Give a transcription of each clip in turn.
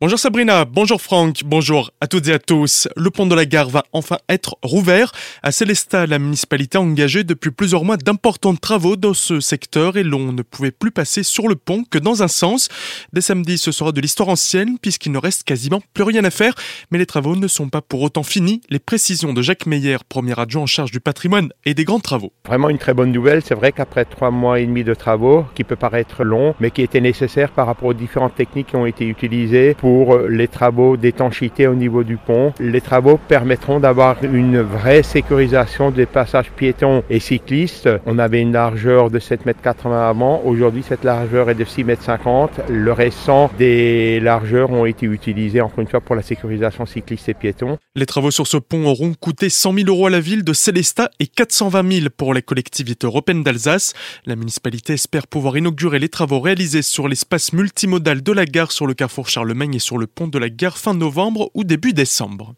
Bonjour Sabrina, bonjour Franck, bonjour à toutes et à tous. Le pont de la gare va enfin être rouvert. À Célestat, la municipalité a engagé depuis plusieurs mois d'importants travaux dans ce secteur et l'on ne pouvait plus passer sur le pont que dans un sens. Dès samedi, ce sera de l'histoire ancienne puisqu'il ne reste quasiment plus rien à faire. Mais les travaux ne sont pas pour autant finis. Les précisions de Jacques Meyer, premier adjoint en charge du patrimoine et des grands travaux. Vraiment une très bonne nouvelle. C'est vrai qu'après trois mois et demi de travaux, qui peut paraître long, mais qui était nécessaire par rapport aux différentes techniques qui ont été utilisées pour pour les travaux d'étanchéité au niveau du pont. Les travaux permettront d'avoir une vraie sécurisation des passages piétons et cyclistes. On avait une largeur de 7,80 m avant. Aujourd'hui, cette largeur est de 6,50 m. Le restant des largeurs ont été utilisées encore une fois pour la sécurisation cycliste et piétons. Les travaux sur ce pont auront coûté 100 000 euros à la ville de Célestat et 420 000 pour les collectivités européennes d'Alsace. La municipalité espère pouvoir inaugurer les travaux réalisés sur l'espace multimodal de la gare sur le carrefour Charlemagne sur le pont de la gare fin novembre ou début décembre.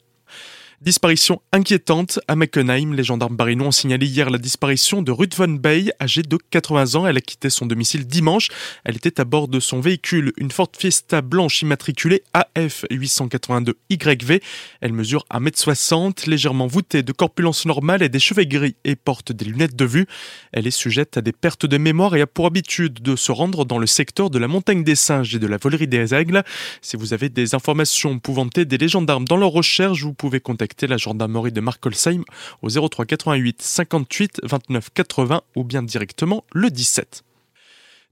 Disparition inquiétante à Meckenheim. Les gendarmes barinois ont signalé hier la disparition de Ruth Von Bay, âgée de 80 ans. Elle a quitté son domicile dimanche. Elle était à bord de son véhicule, une Ford Fiesta blanche immatriculée AF 882YV. Elle mesure 1m60, légèrement voûtée, de corpulence normale et des cheveux gris et porte des lunettes de vue. Elle est sujette à des pertes de mémoire et a pour habitude de se rendre dans le secteur de la montagne des singes et de la volerie des aigles. Si vous avez des informations pouvant aider les gendarmes dans leur recherche, vous pouvez contacter la gendarmerie de Markolsheim au 03 88 58 29 80 ou bien directement le 17.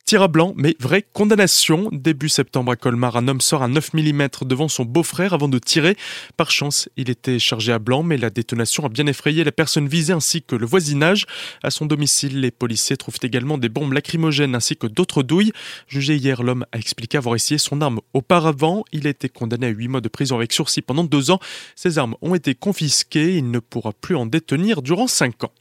Tir à blanc, mais vraie condamnation. Début septembre à Colmar, un homme sort un 9 mm devant son beau-frère avant de tirer. Par chance, il était chargé à blanc, mais la détonation a bien effrayé la personne visée ainsi que le voisinage. À son domicile, les policiers trouvent également des bombes lacrymogènes ainsi que d'autres douilles. Jugé hier, l'homme a expliqué avoir essayé son arme auparavant. Il a été condamné à 8 mois de prison avec sursis pendant deux ans. Ses armes ont été confisquées. Il ne pourra plus en détenir durant 5 ans.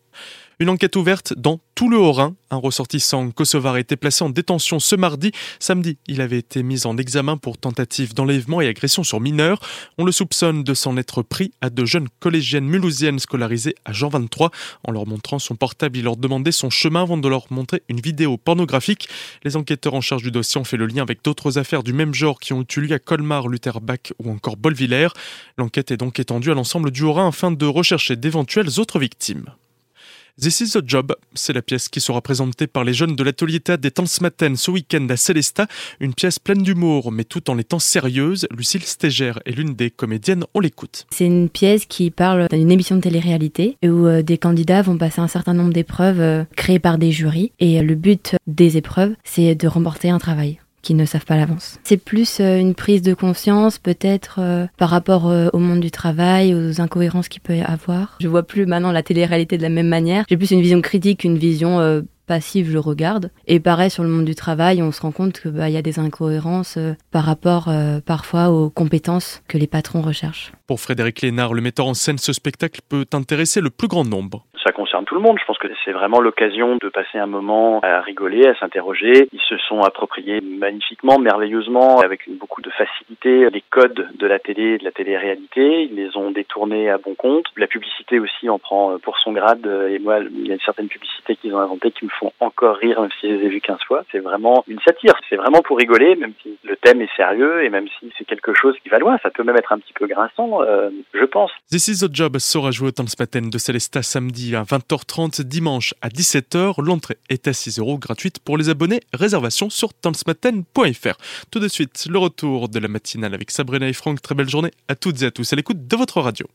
Une enquête ouverte dans tout le Haut-Rhin. Un ressortissant kosovar a été placé en détention ce mardi. Samedi, il avait été mis en examen pour tentative d'enlèvement et agression sur mineurs. On le soupçonne de s'en être pris à de jeunes collégiennes mulhousiennes scolarisées à Jean 23. En leur montrant son portable, il leur demandait son chemin avant de leur montrer une vidéo pornographique. Les enquêteurs en charge du dossier ont fait le lien avec d'autres affaires du même genre qui ont eu lieu à Colmar, Lutherbach ou encore Bolvillers. L'enquête est donc étendue à l'ensemble du Haut-Rhin afin de rechercher d'éventuelles autres victimes. This is the Job, c'est la pièce qui sera présentée par les jeunes de l'atelier théâtre des Tanzmatten ce week-end à Célestat. Une pièce pleine d'humour, mais tout en étant sérieuse. Lucille Stégère est l'une des comédiennes, on l'écoute. C'est une pièce qui parle d'une émission de télé-réalité où euh, des candidats vont passer un certain nombre d'épreuves euh, créées par des jurys. Et euh, le but des épreuves, c'est de remporter un travail qui ne savent pas l'avance. C'est plus euh, une prise de conscience peut-être euh, par rapport euh, au monde du travail, aux incohérences qu'il peut y avoir. Je vois plus maintenant la télé-réalité de la même manière. J'ai plus une vision critique, une vision passive, je regarde. Et pareil sur le monde du travail, on se rend compte qu'il bah, y a des incohérences par rapport parfois aux compétences que les patrons recherchent. Pour Frédéric Lénard, le metteur en scène, ce spectacle peut intéresser le plus grand nombre ça concerne tout le monde. Je pense que c'est vraiment l'occasion de passer un moment à rigoler, à s'interroger. Ils se sont appropriés magnifiquement, merveilleusement, avec beaucoup de facilité, les codes de la télé, de la télé-réalité. Ils les ont détournés à bon compte. La publicité aussi en prend pour son grade. Et moi, il y a certaines publicités qu'ils ont inventées qui me font encore rire, même si je les ai vues 15 fois. C'est vraiment une satire. C'est vraiment pour rigoler, même si le thème est sérieux et même si c'est quelque chose qui va loin. Ça peut même être un petit peu grinçant, euh, je pense. This is the Job sera joué au Tanzpaten de Celesta samedi à 20h30 dimanche à 17h. L'entrée est à 6 euros gratuite pour les abonnés. Réservation sur tanzmaten.fr. Tout de suite, le retour de la matinale avec Sabrina et Franck. Très belle journée à toutes et à tous à l'écoute de votre radio.